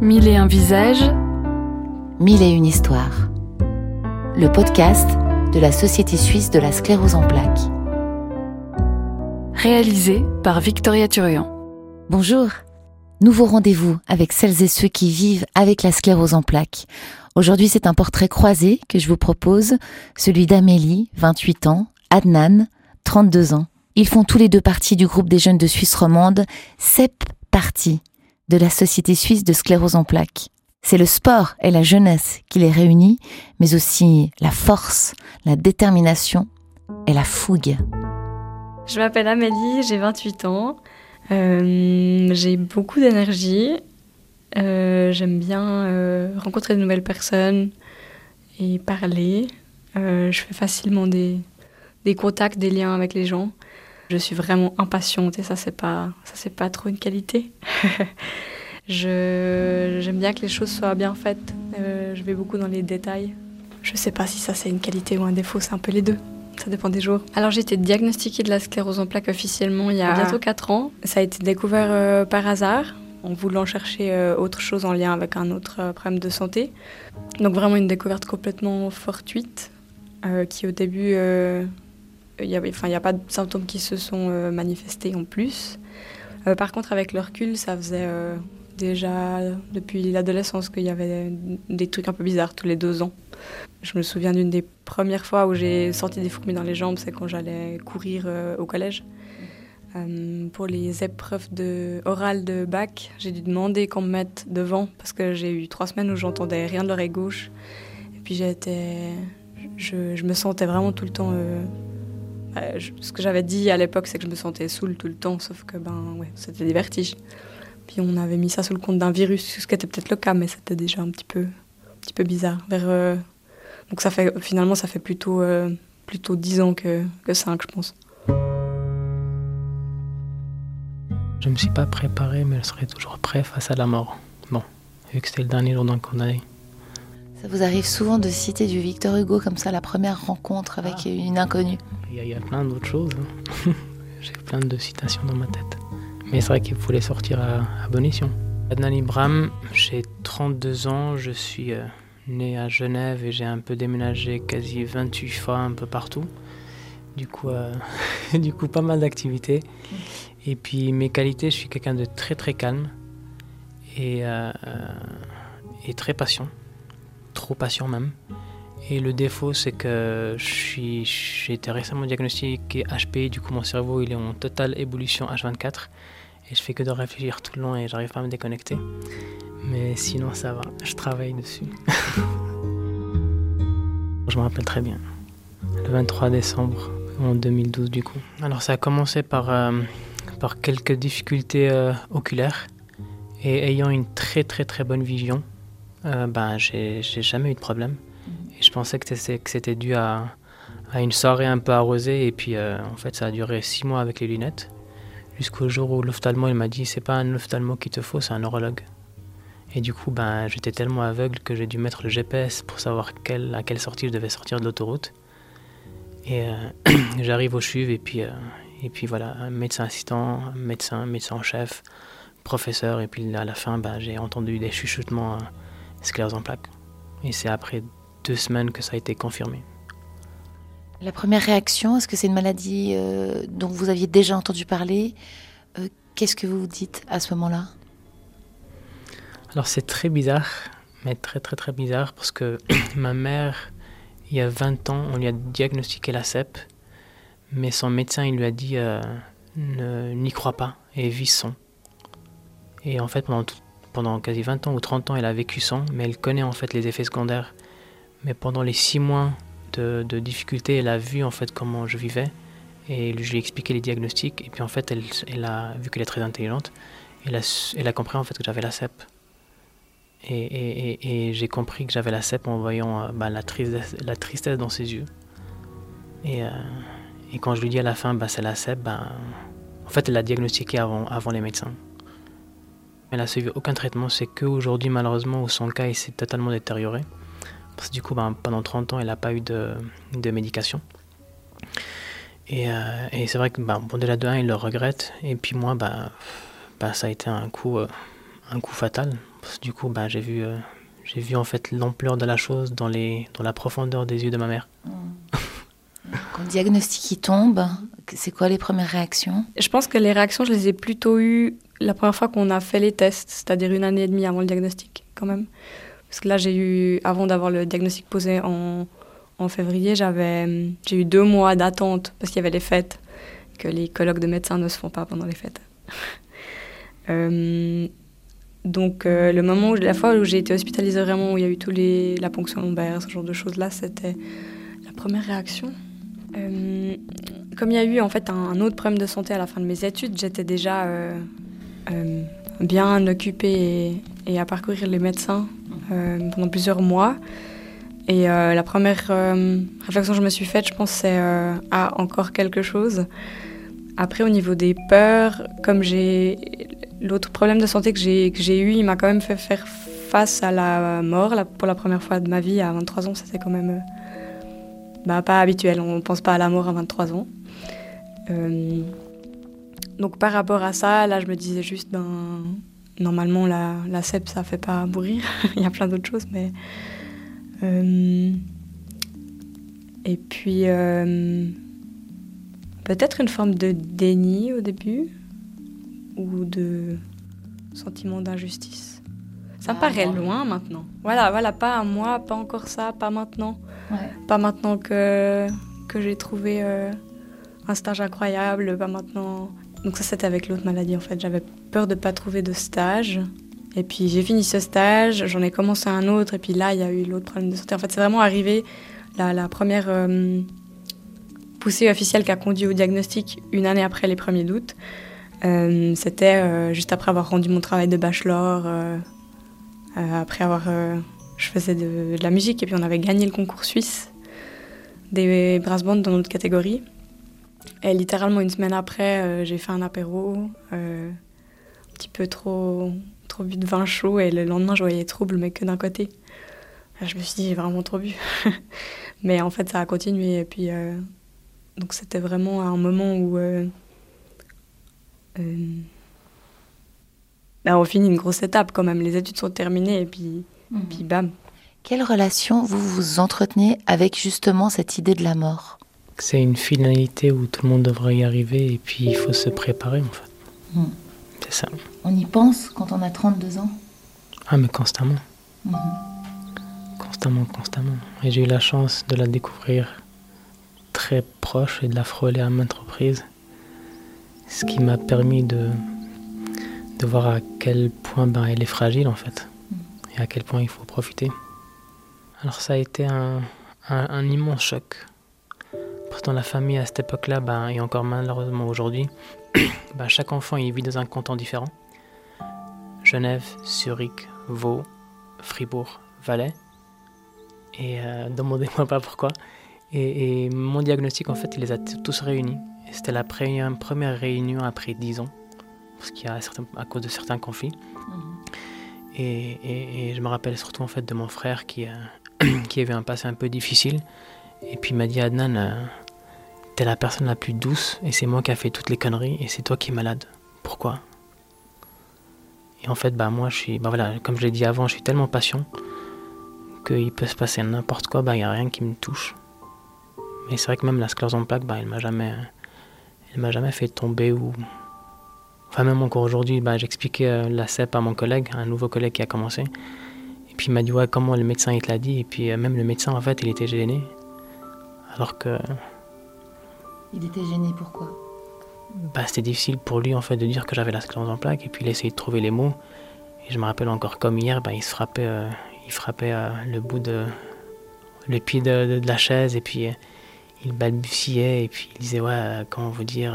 Mille et un visages. Mille et une histoires. Le podcast de la Société suisse de la sclérose en plaques. Réalisé par Victoria Turian. Bonjour. Nouveau rendez-vous avec celles et ceux qui vivent avec la sclérose en plaques. Aujourd'hui, c'est un portrait croisé que je vous propose, celui d'Amélie, 28 ans, Adnan, 32 ans. Ils font tous les deux partie du groupe des jeunes de Suisse romande, CEP Parti, de la Société suisse de sclérose en plaques. C'est le sport et la jeunesse qui les réunit, mais aussi la force, la détermination et la fougue. Je m'appelle Amélie, j'ai 28 ans. Euh, j'ai beaucoup d'énergie. Euh, j'aime bien euh, rencontrer de nouvelles personnes et parler. je fais facilement des, des contacts, des liens avec les gens. Je suis vraiment impatiente et ça c'est pas ça c'est pas trop une qualité. j'aime bien que les choses soient bien faites. Euh, je vais beaucoup dans les détails. Je sais pas si ça c'est une qualité ou un défaut, c'est un peu les deux. Ça dépend des jours. Alors j'ai été diagnostiquée de la sclérose en plaques officiellement il y a bientôt 4 ans. Ça a été découvert euh, par hasard en voulant chercher euh, autre chose en lien avec un autre problème de santé. Donc vraiment une découverte complètement fortuite qui au début il n'y a pas de symptômes qui se sont euh, manifestés en plus. Euh, par contre, avec le recul, ça faisait euh, déjà depuis l'adolescence qu'il y avait des trucs un peu bizarres tous les deux ans. Je me souviens d'une des premières fois où j'ai senti des fourmis dans les jambes, c'est quand j'allais courir au collège. pour les épreuves de, orales de bac, j'ai dû demander qu'on me mette devant parce que j'ai eu trois semaines où j'entendais rien de l'oreille gauche. Et puis j'étais, je, me sentais vraiment tout le temps euh, ce que j'avais dit à l'époque, c'est que je me sentais saoule tout le temps, sauf que ben, ouais, c'était des vertiges. Puis on avait mis ça sous le compte d'un virus, ce qui était peut-être le cas, mais c'était déjà un petit peu, un petit peu bizarre. Vers, euh, Donc ça fait, finalement, ça fait plutôt, euh, plutôt 10 ans que, que 5, je pense. Je ne me suis pas préparé, mais je serai toujours prêt face à la mort. Bon, vu que c'était le dernier jour d'un condamné. Ça vous arrive souvent de citer du Victor Hugo comme ça, la première rencontre avec ah. une inconnue? Il y, a plein d'autres choses. Hein. J'ai plein de citations dans ma tête. Mais c'est vrai qu'il faut les sortir à, à bon escient. Adnan Ibram, j'ai 32 ans, je suis euh, né à Genève et j'ai un peu déménagé quasi 28 fois un peu partout. Du coup, euh, du coup pas mal d'activités. Et puis mes qualités, je suis quelqu'un de très très calme et, euh, et très patient trop patient même. Et le défaut, c'est que j'ai été récemment diagnostiqué HP, du coup mon cerveau il est en totale ébullition H24 et je fais que de réfléchir tout le long et j'arrive pas à me déconnecter. Mais sinon ça va, je travaille dessus. je me rappelle très bien. Le 23 décembre en 2012 du coup. Alors ça a commencé par, euh, par quelques difficultés euh, oculaires et ayant une très très très bonne vision euh, ben, j'ai jamais eu de problème. Et je pensais que c'était dû à, à, une soirée un peu arrosée. Et puis, euh, en fait, ça a duré six mois avec les lunettes. Jusqu'au jour où l'ophtalmo, il m'a dit c'est pas un ophtalmo qu'il te faut, c'est un neurologue. Et du coup, ben, j'étais tellement aveugle que j'ai dû mettre le GPS pour savoir quelle, à quelle sortie je devais sortir de l'autoroute. Et euh, j'arrive au CHUV et puis, et puis voilà, un médecin assistant, médecin, médecin en chef, professeur. Et puis à la fin, ben, j'ai entendu des chuchotements sclérose en plaques. Et c'est après deux semaines que ça a été confirmé. La première réaction, est-ce que c'est une maladie euh, dont vous aviez déjà entendu parler euh, Qu'est-ce que vous vous dites à ce moment-là? Alors c'est très bizarre, mais très très très bizarre parce que ma mère, il y a 20 ans, on lui a diagnostiqué la CEP, mais son médecin il lui a dit euh, n'y crois pas et vis sans. Et en fait pendant tout, pendant quasi 20 ans ou 30 ans, elle a vécu sans, mais elle connaît en fait les effets secondaires. Mais pendant les 6 mois de, de difficulté, elle a vu en fait comment je vivais et je lui ai expliqué les diagnostics. Et puis en fait, elle, a vu qu'elle est très intelligente, elle a, compris en fait que j'avais la CEP. Et, j'ai compris que j'avais la CEP en voyant euh, bah, la, tristesse, dans ses yeux. Et, euh, et quand je lui dis à la fin, bah, c'est la CEP, bah, en fait, elle l'a diagnostiqué avant les médecins. Elle n'a suivi aucun traitement, c'est qu'aujourd'hui, malheureusement, où son cas s'est totalement détérioré. Parce que du coup, ben, pendant 30 ans, elle n'a pas eu de, de médication. Et, euh, et c'est vrai que, ben, bon, déjà de 1, il le regrette. Et puis moi, ben, ben, ça a été un coup, euh, un coup fatal. du coup, ben, j'ai vu, j'ai vu en fait l'ampleur de la chose dans, les, dans la profondeur des yeux de ma mère. Mmh. Quand le diagnostic tombe, c'est quoi les premières réactions? Je pense que les réactions, je les ai plutôt eues la première fois qu'on a fait les tests, c'est-à-dire une année et demie avant le diagnostic, quand même. Parce que là, j'ai eu, avant d'avoir le diagnostic posé en, février, j'avais, j'ai eu deux mois d'attente parce qu'il y avait les fêtes, que les colloques de médecins ne se font pas pendant les fêtes. euh, donc, euh, le moment où, la fois où j'ai été hospitalisée vraiment, où il y a eu tous les, la ponction lombaire, ce genre de choses-là, c'était la première réaction. Euh, comme il y a eu en fait un, autre problème de santé à la fin de mes études, j'étais déjà euh, euh, bien occupée et, à parcourir les médecins pendant plusieurs mois. Et la première réflexion que je me suis faite, je pense, c'est ah, encore quelque chose. Après, au niveau des peurs, comme j'ai l'autre problème de santé que j'ai eu, il m'a quand même fait faire face à la mort pour la première fois de ma vie à 23 ans. C'était quand même bah, pas habituel. On pense pas à la mort à 23 ans. Euh, donc par rapport à ça, là, je me disais juste, ben, normalement, la, la CEP, ça fait pas mourir. Il y a plein d'autres choses, mais... Euh, et puis, euh, peut-être une forme de déni au début, ou de sentiment d'injustice. Ça me paraît loin maintenant. Voilà, voilà, pas à moi, pas encore ça, pas maintenant. Pas maintenant que, que j'ai trouvé euh, un stage incroyable, pas maintenant. Donc ça c'était avec l'autre maladie en fait. J'avais peur de ne pas trouver de stage. Et puis j'ai fini ce stage, j'en ai commencé un autre, et puis là il y a eu l'autre problème de santé. En fait c'est vraiment arrivé la, première euh, poussée officielle qui a conduit au diagnostic une année après les premiers doutes. Euh, c'était juste après avoir rendu mon travail de bachelor, après avoir je faisais de, la musique et puis on avait gagné le concours suisse des brass bands dans notre catégorie. Et littéralement une semaine après, euh, j'ai fait un apéro, euh, un petit peu trop, trop bu de vin chaud et le lendemain je voyais trouble mais que d'un côté. je me suis dit j'ai vraiment trop bu. mais en fait ça a continué et puis euh, donc c'était vraiment un moment où bah, on finit une grosse étape quand même. Les études sont terminées et puis Mhm. Puis bam. Quelle relation vous vous entretenez avec justement cette idée de la mort? C'est une finalité où tout le monde devrait y arriver et puis il faut se préparer en fait. Mhm. C'est ça. On y pense quand on a 32 ans? Ah mais constamment. Mhm. Constamment, constamment. Et j'ai eu la chance de la découvrir très proche et de la frôler à maintes reprises. Ce qui m'a permis de, de voir à quel point ben, elle est fragile en fait et à quel point il faut profiter. Alors ça a été un, immense choc. Pourtant la famille à cette époque-là, ben, et encore malheureusement aujourd'hui, ben, chaque enfant il vit dans un canton différent. Genève, Zurich, Vaud, Fribourg, Valais. Et euh, demandez-moi pas pourquoi. Et, mon diagnostic, en fait, il les a tous réunis. Et c'était la première, réunion après dix ans, parce qu'il y a à cause de certains conflits. Mhm. Et, je me rappelle surtout en fait de mon frère qui, euh, qui avait un passé un peu difficile. Et puis il m'a dit Adnan, euh, t'es la personne la plus douce et c'est moi qui a fait toutes les conneries et c'est toi qui es malade. Pourquoi? Et en fait, bah moi je suis, bah voilà, comme je l'ai dit avant, je suis tellement patient qu'il peut se passer n'importe quoi, bah n'y a rien qui me touche. Mais c'est vrai que même la sclérose en plaques, bah elle m'a jamais, elle m'a jamais fait tomber ou Enfin, même encore aujourd'hui, bah, j'expliquais euh, la CEP à mon collègue, un nouveau collègue qui a commencé. Et puis il m'a dit, ouais, comment le médecin il te l'a dit? Et puis euh, même le médecin, en fait, il était gêné. Alors que. Il était gêné pourquoi? Bah, C'était difficile pour lui, en fait, de dire que j'avais la sclérose en plaques. Et puis il essayait de trouver les mots. Et je me rappelle encore comme hier, bah, il se frappait, euh, il frappait le bout de. le pied de, la chaise. Et puis il balbutiait. Et puis il disait, ouais, comment vous dire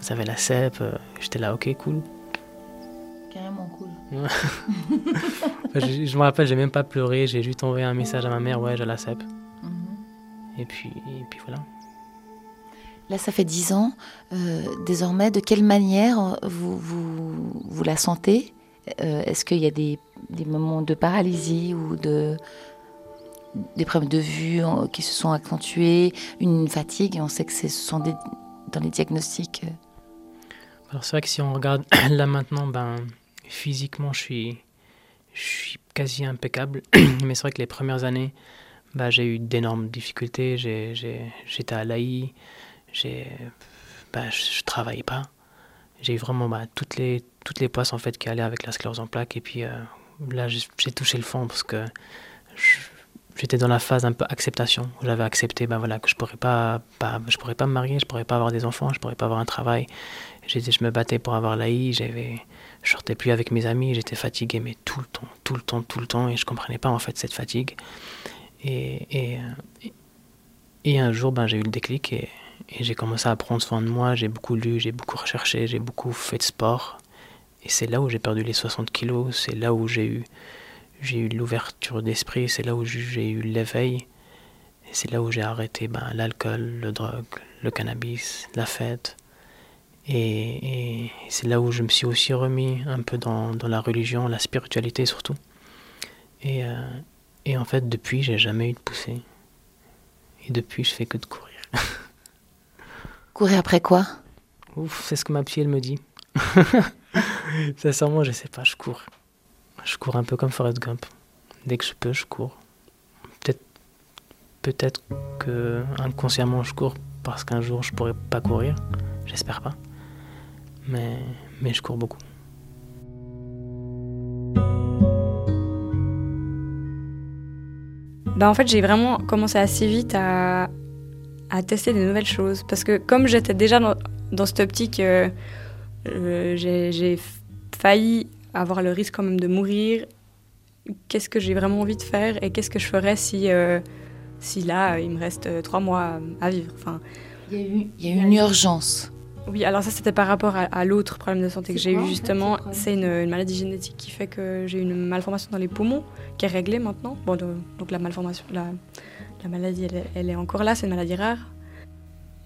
vous avez la CEP. Euh, j'étais là, ok, cool. Carrément cool. je, me rappelle, j'ai même pas pleuré, j'ai juste envoyé un message à ma mère, ouais, j'ai la CEP. Mhm. Et, puis, et puis voilà. Là, ça fait dix ans. Euh, désormais, de quelle manière vous, vous, la sentez? Euh, Est-ce qu'il y a des, moments de paralysie ou de, des problèmes de vue qui se sont accentués, une fatigue? On sait que ce sont des, dans les diagnostics alors c'est vrai que si on regarde là maintenant, ben, physiquement, je suis, je suis quasi impeccable. Mais c'est vrai que les premières années, bah, j'ai eu d'énormes difficultés. J'étais à l'AI, bah, je travaillais pas. J'ai eu vraiment bah, toutes, les, toutes les en fait, qui allaient avec la sclérose en plaques. Et puis euh, là, j'ai touché le fond parce que j'étais dans la phase un peu acceptation. J'avais accepté bah, voilà, que je pourrais, pas, je pourrais pas me marier, je pourrais pas avoir des enfants, je pourrais pas avoir un travail. Je me battais pour avoir l'AI. J'avais je sortais plus avec mes amis, j'étais fatigué, mais tout le temps, tout le temps, tout le temps, et je comprenais pas en fait cette fatigue. Et, et, et un jour, ben, j'ai eu le déclic et, et j'ai commencé à prendre soin de moi. J'ai beaucoup lu, j'ai beaucoup recherché, j'ai beaucoup fait de sport. Et c'est là où j'ai perdu les 60 kilos, c'est là où j'ai eu, eu l'ouverture d'esprit, c'est là où j'ai eu l'éveil. Et c'est là où j'ai arrêté ben, l'alcool, le drogue, le cannabis, la fête. Et, et c'est là où je me suis aussi remis un peu dans, dans la religion, la spiritualité surtout. Et, euh, et en fait, depuis, j'ai jamais eu de poussée. Et depuis, je fais que de courir. courir après quoi? Ouf, c'est ce que ma psy, elle me dit. Sincèrement, je sais pas, je cours. Je cours un peu comme Forrest Gump. Dès que je peux, je cours. Peut-être peut-être que inconsciemment je cours parce qu'un jour je pourrais pas courir. J'espère pas. Mais, mais je cours beaucoup. Bah en fait, j'ai vraiment commencé assez vite à, à, tester des nouvelles choses. Parce que comme j'étais déjà dans, dans, cette optique, euh, euh, j'ai failli avoir le risque quand même de mourir. Qu'est-ce que j'ai vraiment envie de faire et qu'est-ce que je ferais si, euh, si là, il me reste trois mois à vivre enfin, Il y a eu, il y a eu une urgence. Oui, alors ça c'était par rapport à, l'autre problème de santé que j'ai eu justement. C'est une, maladie génétique qui fait que j'ai une malformation dans les poumons qui est réglée maintenant. Bon, donc la malformation, la, la maladie, elle, est encore là, c'est une maladie rare.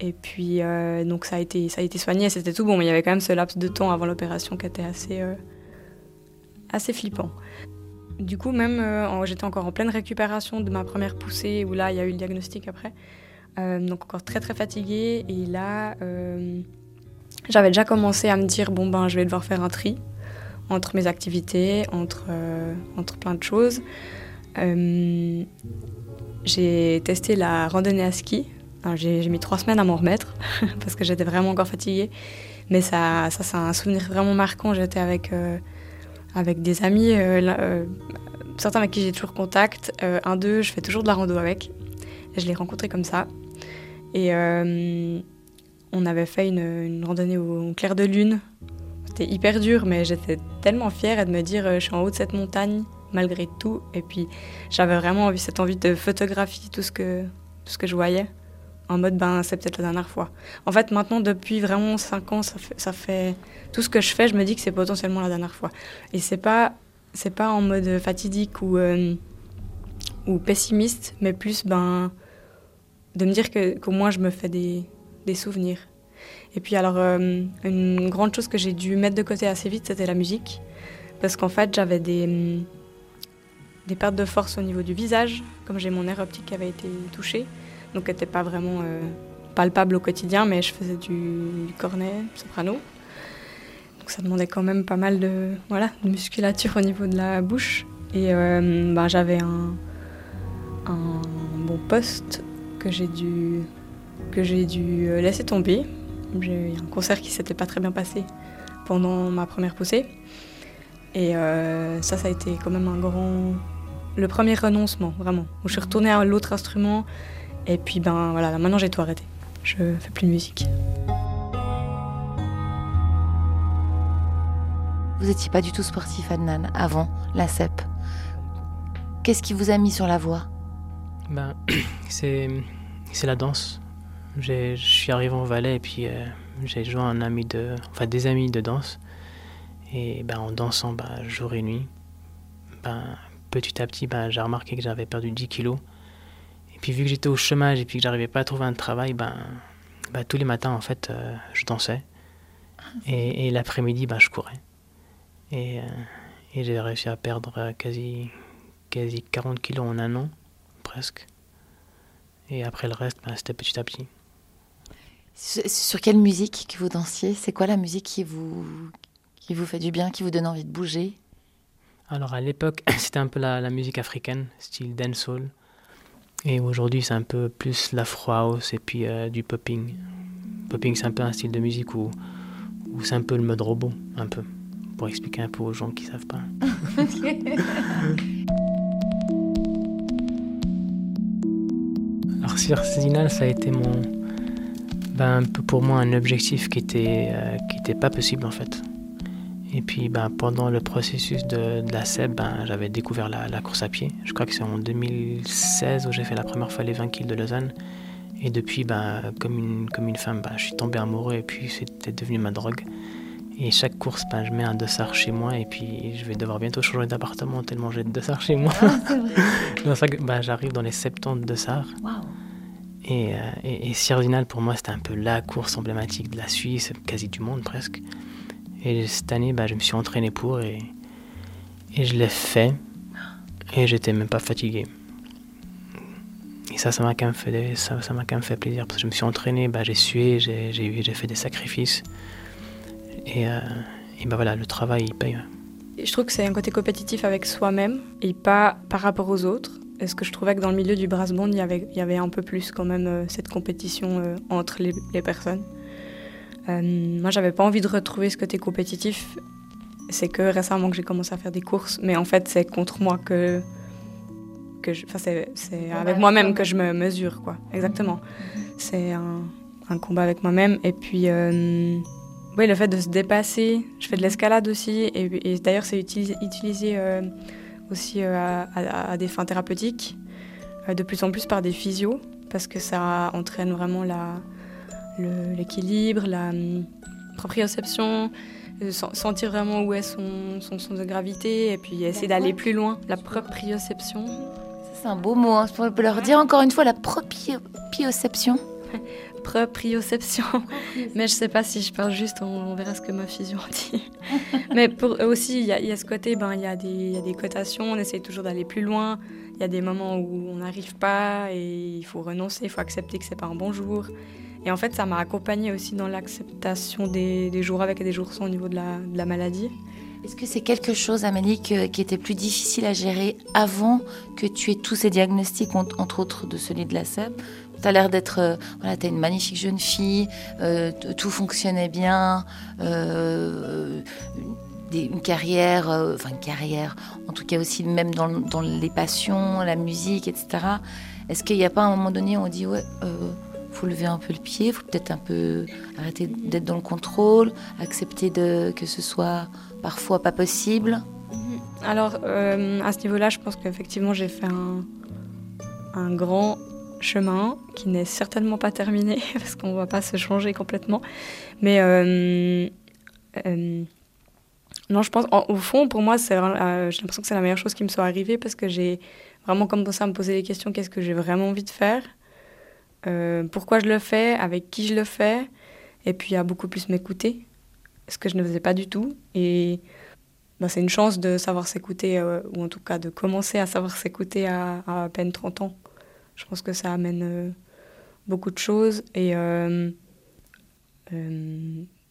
Et puis euh, donc ça a été, ça a été soigné, c'était tout bon, mais il y avait quand même ce laps de temps avant l'opération qui était assez, euh, assez flippant. Du coup, même euh, j'étais encore en pleine récupération de ma première poussée, où là il y a eu le diagnostic après. donc encore très très fatiguée. Et là, j'avais déjà commencé à me dire bon ben je vais devoir faire un tri entre mes activités, entre, entre plein de choses. Euh, j'ai testé la randonnée à ski. J'ai mis trois semaines à m'en remettre parce que j'étais vraiment encore fatiguée. Mais ça, ça c'est un souvenir vraiment marquant. J'étais avec, euh, avec des amis, certains avec qui j'ai toujours contact. un d'eux, je fais toujours de la rando avec. Je l'ai rencontré comme ça. Et on avait fait une, randonnée au clair de lune. C'était hyper dur, mais j'étais tellement fière de me dire euh, je suis en haut de cette montagne malgré tout. Et puis j'avais vraiment envie, cette envie de photographier tout ce que, tout ce que je voyais. En mode, ben, c'est peut-être la dernière fois. En fait, maintenant, depuis vraiment 5 ans, ça fait, Tout ce que je fais, je me dis que c'est potentiellement la dernière fois. Et c'est pas, c'est pas en mode fatidique ou, euh, ou pessimiste, mais plus, ben, de me dire qu'au moins je me fais des, des souvenirs. Et puis alors, euh, une grande chose que j'ai dû mettre de côté assez vite, c'était la musique. Parce qu'en fait, j'avais des, des pertes de force au niveau du visage, comme j'ai mon nerf optique qui avait été touché. Donc, elle n'était pas vraiment euh, palpable au quotidien, mais je faisais du, cornet, soprano. Donc, ça demandait quand même pas mal de, voilà, de musculature au niveau de la bouche. Et euh, ben, j'avais un, un bon poste que j'ai dû que j'ai dû euh, laisser tomber. J'ai eu un concert qui s'était pas très bien passé pendant ma première poussée. Et ça, ça a été quand même un grand. Le premier renoncement, vraiment. Où je suis retournée à l'autre instrument. Et puis, ben voilà, maintenant j'ai tout arrêté. Je fais plus de musique. Vous n'étiez pas du tout sportif, Adnan, avant la CEP. Qu'est-ce qui vous a mis sur la voie? Ben, C'est la danse. Je suis arrivé en Valais et puis euh, j'ai joint un ami de, enfin des amis de danse. Et ben, en dansant ben, jour et nuit, ben, petit à petit, ben, j'ai remarqué que j'avais perdu 10 kilos. Et puis vu que j'étais au chômage et puis que j'arrivais pas à trouver un travail, ben, ben tous les matins en fait, euh, je dansais. Et, l'après-midi, ben, je courais. Et, euh, j'ai réussi à perdre quasi, quasi 40 kilos en un an, presque. Et après le reste, ben, c'était petit à petit. Sur quelle musique que vous dansiez? C'est quoi la musique qui vous fait du bien, qui vous donne envie de bouger? Alors à l'époque, c'était un peu la, musique africaine, style dancehall. Et aujourd'hui, c'est un peu plus l'afro house et puis euh, du popping. Popping, c'est un peu un style de musique où, où c'est un peu le mode robot, un peu, pour expliquer un peu aux gens qui savent pas. Alors Circinal, ça a été mon, ben, un peu pour moi un objectif qui était, euh, qui était pas possible en fait. Et puis ben, pendant le processus de, la SEB, ben, j'avais découvert la, course à pied. Je crois que c'est en 2016 où j'ai fait la première fois les 20 km de Lausanne. Et depuis, ben, comme, une, comme une femme, ben, je suis tombé amoureux et puis c'était devenu ma drogue. Et chaque course, ben, je mets un dossard chez moi et puis je vais devoir bientôt changer d'appartement tellement j'ai de dossards chez moi. Ah, c'est vrai. ben, j'arrive dans les 70 dossards. Wow. Et, euh, et, et pour moi, c'était un peu la course emblématique de la Suisse, quasi du monde presque. Et cette année, bah, je me suis entraîné pour et, et je l'ai fait. Et j'étais même pas fatigué. Et ça, ça m'a quand, même fait, ça, ça quand même fait plaisir parce que je me suis entraîné, bah, j'ai sué, j'ai, fait des sacrifices. Et, euh, et bah voilà, le travail, il paye. Je trouve que c'est un côté compétitif avec soi-même et pas par rapport aux autres. Est-ce que je trouvais que dans le milieu du brass band, il y avait, il y avait un peu plus quand même euh, cette compétition euh, entre les personnes? Euh, moi, j'avais pas envie de retrouver ce côté compétitif. C'est que récemment que j'ai commencé à faire des courses, mais en fait, c'est contre moi que, que enfin, c'est, avec moi-même que je me mesure, quoi. Exactement. C'est un, un combat avec moi-même. Et puis, euh, oui, le fait de se dépasser. Je fais de l'escalade aussi, et, d'ailleurs, c'est utilisé, utilisé euh, aussi à, à, des fins thérapeutiques, de plus en plus par des physios, parce que ça entraîne vraiment la l'équilibre, la hum, proprioception, euh, sentir vraiment où est son, son sens de gravité et puis essayer d'aller plus loin. La proprioception. C'est un beau mot. Hein. Je peux leur dire encore une fois la proprioception. proprioception. Mais je sais pas si je parle juste, on, verra ce que ma fusion dit. Mais pour, aussi, il y, a ce côté, ben, il y, a des, des cotations, on essaye toujours d'aller plus loin. Il y a des moments où on n'arrive pas et il faut renoncer, il faut accepter que c'est pas un bon jour. Et en fait, ça m'a accompagnée aussi dans l'acceptation des, jours avec et des jours sans au niveau de la, maladie. Est-ce que c'est quelque chose, Amélie, qui était plus difficile à gérer avant que tu aies tous ces diagnostics, entre autres de celui de la SEP tu as l'air d'être, euh, voilà, tu une magnifique jeune fille, euh, tout fonctionnait bien, euh, une carrière, enfin une carrière, en tout cas aussi même dans les passions, la musique, etc. Est-ce qu'il n'y a pas un moment donné où on dit, ouais, faut lever un peu le pied, faut peut-être un peu arrêter d'être dans le contrôle, accepter de, que ce soit parfois pas possible. Mhm. Alors euh, à ce niveau-là, je pense qu'effectivement j'ai fait un, grand chemin qui n'est certainement pas terminé parce qu'on ne va pas se changer complètement. Mais euh, euh, non, je pense, au fond, pour moi, j'ai l'impression que c'est la meilleure chose qui me soit arrivée parce que j'ai vraiment commencé à me poser les questions qu'est-ce que j'ai vraiment envie de faire? Euh, pourquoi je le fais, avec qui je le fais, et puis à beaucoup plus m'écouter, ce que je ne faisais pas du tout. Et bah, c'est une chance de savoir s'écouter, euh, ou en tout cas de commencer à savoir s'écouter à, peine 30 ans. Je pense que ça amène euh, beaucoup de choses. Et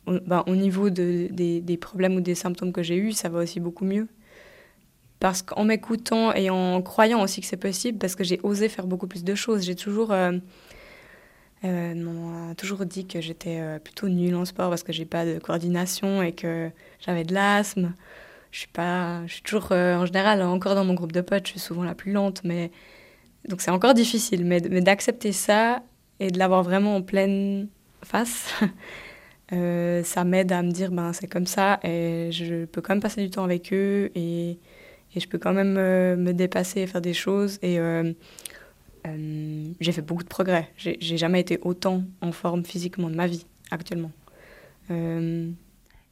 bah, au niveau de, des, problèmes ou des symptômes que j'ai eus, ça va aussi beaucoup mieux. Parce qu'en m'écoutant et en croyant aussi que c'est possible, parce que j'ai osé faire beaucoup plus de choses, j'ai toujours on m'a toujours dit que j'étais euh, plutôt nulle en sport parce que j'ai pas de coordination et que j'avais de l'asthme. Je suis pas, je suis toujours euh, en général encore dans mon groupe de potes, je suis souvent la plus lente, mais donc c'est encore difficile. Mais, d'accepter ça et de l'avoir vraiment en pleine face, ça m'aide à me dire ben c'est comme ça et je peux quand même passer du temps avec eux et, et je peux quand même me dépasser et faire des choses et euh, j'ai fait beaucoup de progrès. J'ai jamais été autant en forme physiquement de ma vie actuellement. Euh,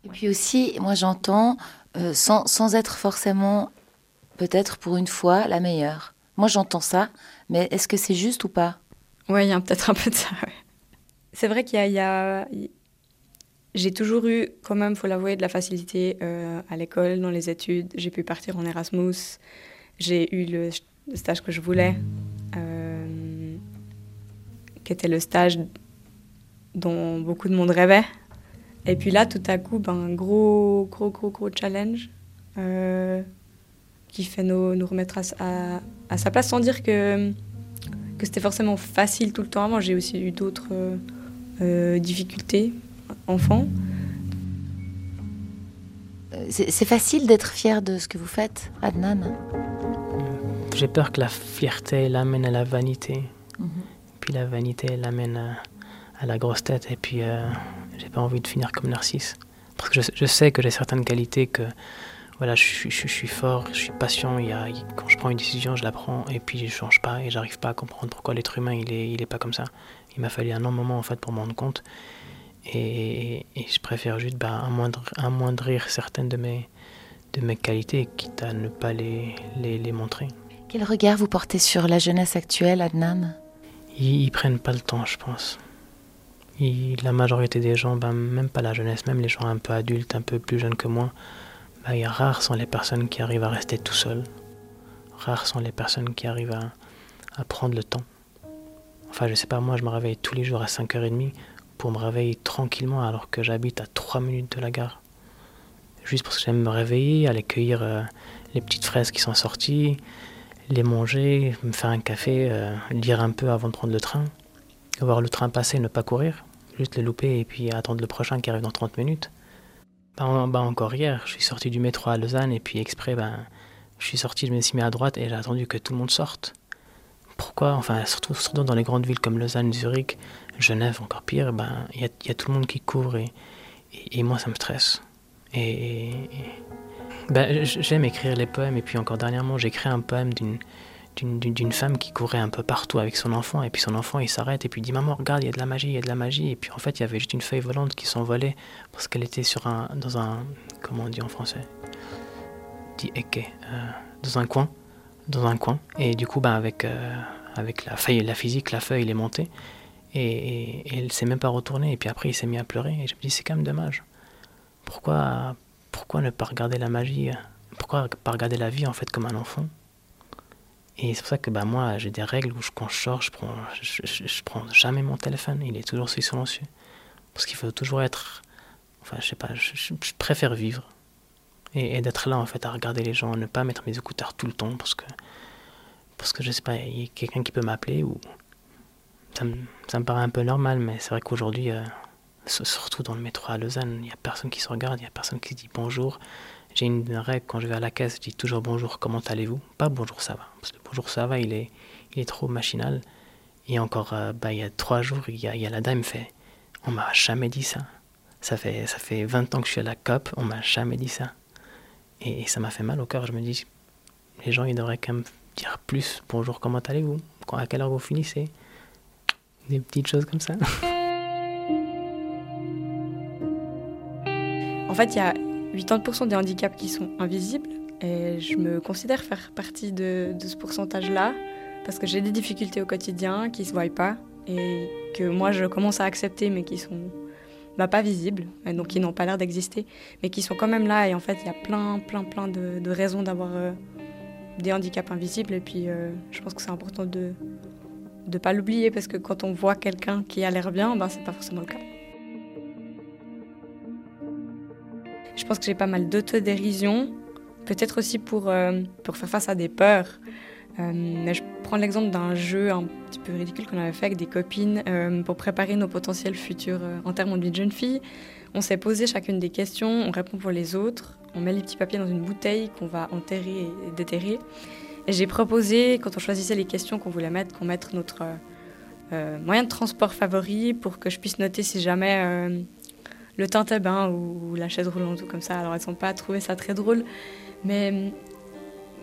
Et puis aussi, moi j'entends, euh, sans, sans, être forcément, peut-être pour une fois, la meilleure. Moi j'entends ça, mais est-ce que c'est juste ou pas? Oui, il y a peut-être un peu de ça. C'est vrai qu'il y a... J'ai toujours eu, quand même, faut l'avouer, de la facilité à l'école, dans les études. J'ai pu partir en Erasmus. J'ai eu le, le, stage que je voulais qui était le stage dont beaucoup de monde rêvait. Et puis là, tout à coup, ben, un gros, gros, gros, gros challenge euh, qui fait nous, nous remettre à, à, sa place sans dire que, que c'était forcément facile tout le temps. Moi, j'ai aussi eu d'autres euh, difficultés enfants. C'est facile d'être fier de ce que vous faites, Adnan? J'ai peur que la fierté l'amène à la vanité. Mhm. Puis la vanité l'amène à, la grosse tête. Et puis, euh, j'ai pas envie de finir comme Narcisse. Parce que je, sais que j'ai certaines qualités que voilà, je, suis fort, je suis patient. Il y a, quand je prends une décision, je la prends et puis je change pas et j'arrive pas à comprendre pourquoi l'être humain il est, il est pas comme ça. Il m'a fallu un long moment en fait pour m'en rendre compte. Et, je préfère juste bah, amoindrir, certaines de mes, de mes qualités, quitte à ne pas les, les, montrer. Quel regard vous portez sur la jeunesse actuelle, Adnan? Ils, ils, prennent pas le temps, je pense. la majorité des gens, bah, même pas la jeunesse, même les gens un peu adultes, un peu plus jeunes que moi, bah, rares sont les personnes qui arrivent à rester tout seuls. Rares sont les personnes qui arrivent à, à prendre le temps. Enfin, je sais pas, moi, je me réveille tous les jours à 5h30 pour me réveiller tranquillement alors que j'habite à 3 minutes de la gare. Juste parce que j'aime me réveiller, aller cueillir euh, les petites fraises qui sont sorties, les manger, me faire un café, euh, lire un peu avant de prendre le train, voir le train passer, ne pas courir, juste le louper et puis attendre le prochain qui arrive dans 30 minutes. Bah, bah, encore hier, je suis sorti du métro à Lausanne et puis exprès, ben, je suis sorti, je me suis mis à droite et j'ai attendu que tout le monde sorte. Pourquoi? Enfin, surtout, surtout dans les grandes villes comme Lausanne, Zurich, Genève, encore pire, ben, il y, a, tout le monde qui court et, et, moi ça me stresse. Et, ben, j'aime écrire les poèmes et puis encore dernièrement j'ai écrit un poème d'une femme qui courait un peu partout avec son enfant et puis son enfant il s'arrête et puis il dit maman regarde il y a de la magie il y a de la magie et puis en fait il y avait juste une feuille volante qui s'envolait parce qu'elle était sur un dans un comment on dit en français? Dit euh, dans un coin dans un coin et du coup ben avec euh, avec la feuille la physique la feuille est montée et, elle elle s'est même pas retournée. Et puis après, il s'est mis à pleurer. Et je me dis, c'est quand même dommage. Pourquoi, pourquoi ne pas regarder la magie Pourquoi pas regarder la vie en fait comme un enfant? Et c'est pour ça que bah, moi, j'ai des règles où quand je sors, je prends, je, prends jamais mon téléphone. Il est toujours sur silencieux. Parce qu'il faut toujours être. Enfin, je sais pas, je, préfère vivre. Et, et d'être là en fait à regarder les gens, ne pas mettre mes écouteurs tout le temps parce que. Parce que je sais pas, il y a quelqu'un qui peut m'appeler ou ça me, paraît un peu normal, mais c'est vrai qu'aujourd'hui, euh, surtout dans le métro à Lausanne, il n'y a personne qui se regarde, il n'y a personne qui dit bonjour. J'ai une règle, quand je vais à la caisse, je dis toujours bonjour, comment allez-vous? Pas bonjour, ça va. Parce que bonjour, ça va, il est, il est trop machinal. Et encore, euh, bah, il y a trois jours, il y a, la dame fait On m'a jamais dit ça. Ça fait, ça fait 20 ans que je suis à la COP, on m'a jamais dit ça. Et, ça m'a fait mal au cœur. Je me dis Les gens, ils devraient quand même dire plus bonjour, comment allez-vous? À quelle heure vous finissez? Des petites choses comme ça. En fait, il y a 80% des handicaps qui sont invisibles et je me considère faire partie de, ce pourcentage-là parce que j'ai des difficultés au quotidien qui ne se voient pas et que moi je commence à accepter mais qui sont bah, pas visibles, et donc qui n'ont pas l'air d'exister, mais qui sont quand même là et en fait il y a plein plein plein de, raisons d'avoir euh, des handicaps invisibles et puis euh, je pense que c'est important de, de pas l'oublier parce que quand on voit quelqu'un qui a l'air bien, ben c'est pas forcément le cas. Pense que j'ai pas mal d'autodérision, peut-être aussi pour, euh, pour faire face à des peurs. Euh, je prends l'exemple d'un jeu un petit peu ridicule qu'on avait fait avec des copines euh, pour préparer nos potentiels futurs en termes de jeune fille. On s'est posé chacune des questions, on répond pour les autres, on met les petits papiers dans une bouteille qu'on va enterrer et déterrer. Et j'ai proposé, quand on choisissait les questions qu'on voulait mettre, qu'on mette notre moyen de transport favori pour que je puisse noter si jamais le tintabain ou, la chaise roulante ou comme ça. Alors elles n'ont pas trouvé ça très drôle, mais mm,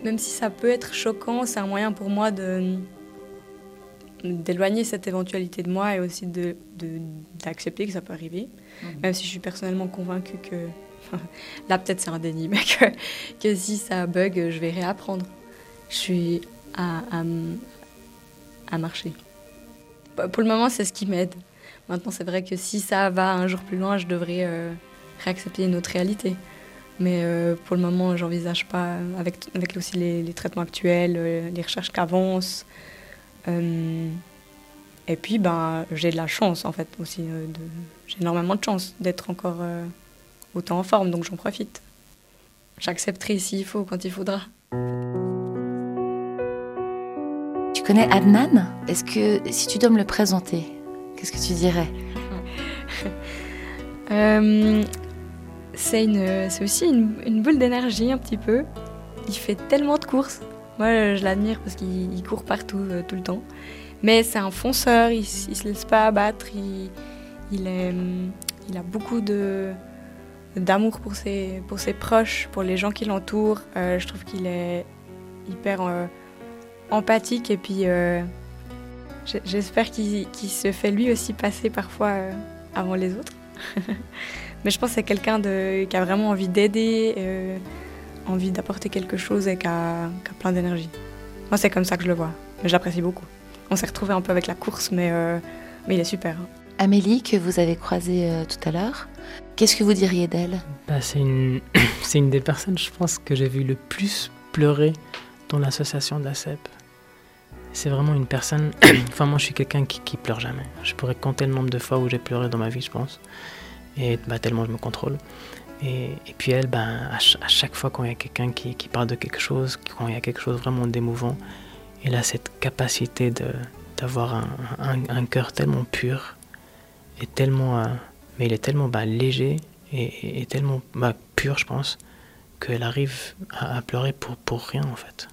même si ça peut être choquant, c'est un moyen pour moi de d'éloigner cette éventualité de moi et aussi d'accepter de, d'accepter que ça peut arriver, mmh. même si je suis personnellement convaincue que là peut-être c'est un déni, mais que, que si ça bug, je vais réapprendre je suis à, à, marcher. Pour le moment, c'est ce qui m'aide. Maintenant, c'est vrai que si ça va un jour plus loin, je devrais euh, réaccepter une autre réalité. Mais euh, pour le moment, j'envisage pas, avec, avec aussi les, traitements actuels, euh, les recherches qui avancent, Et puis, ben, j'ai de la chance, en fait, aussi. Euh, j'ai énormément de chance d'être encore euh, autant en forme, donc j'en profite. J'accepterai s'il faut, quand il faudra. Tu connais Adnan? Est-ce que, si tu dois me le présenter, qu'est-ce que tu dirais euh, C'est aussi une, boule d'énergie, un petit peu. Il fait tellement de courses. Moi, je l'admire parce qu'il court partout, tout le temps. Mais c'est un fonceur, il, ne se laisse pas abattre, il, a beaucoup d'amour pour ses, proches, pour les gens qui l'entourent. Euh, je trouve qu'il est hyper euh, empathique et puis euh, j'espère qu'il se fait lui aussi passer parfois avant les autres. Mais je pense que c'est quelqu'un qui a vraiment envie d'aider, envie d'apporter quelque chose et qui a, qui a plein d'énergie. Moi, c'est comme ça que je le vois. Mais j'apprécie beaucoup. On s'est retrouvé un peu avec la course, mais, euh, mais il est super. Amélie, que vous avez croisée euh, tout à l'heure, qu'est-ce que vous diriez d'elle? Bah, C'est une... une des personnes, je pense, que j'ai vu le plus pleurer dans l'association de la CEP. C'est vraiment une personne. enfin, moi, je suis quelqu'un qui, qui pleure jamais. Je pourrais compter le nombre de fois où j'ai pleuré dans ma vie, je pense. Et bah, tellement je me contrôle. Et, puis elle, ben, à, chaque fois quand il y a quelqu'un qui, qui, parle de quelque chose, quand il y a quelque chose vraiment d'émouvant, il a cette capacité d'avoir un, cœur tellement pur et tellement, euh, mais il est tellement bah, léger et, tellement bah, pur, je pense, qu'elle arrive à, pleurer pour, pour rien en fait.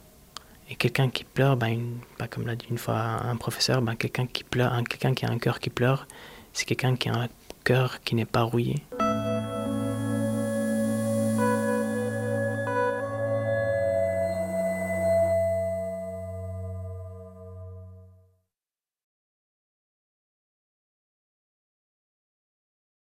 Et quelqu'un qui pleure, bah, comme l'a dit une fois un professeur, bah, quelqu'un qui pleure, quelqu'un qui a un cœur qui pleure, c'est quelqu'un qui a un cœur qui n'est pas rouillé.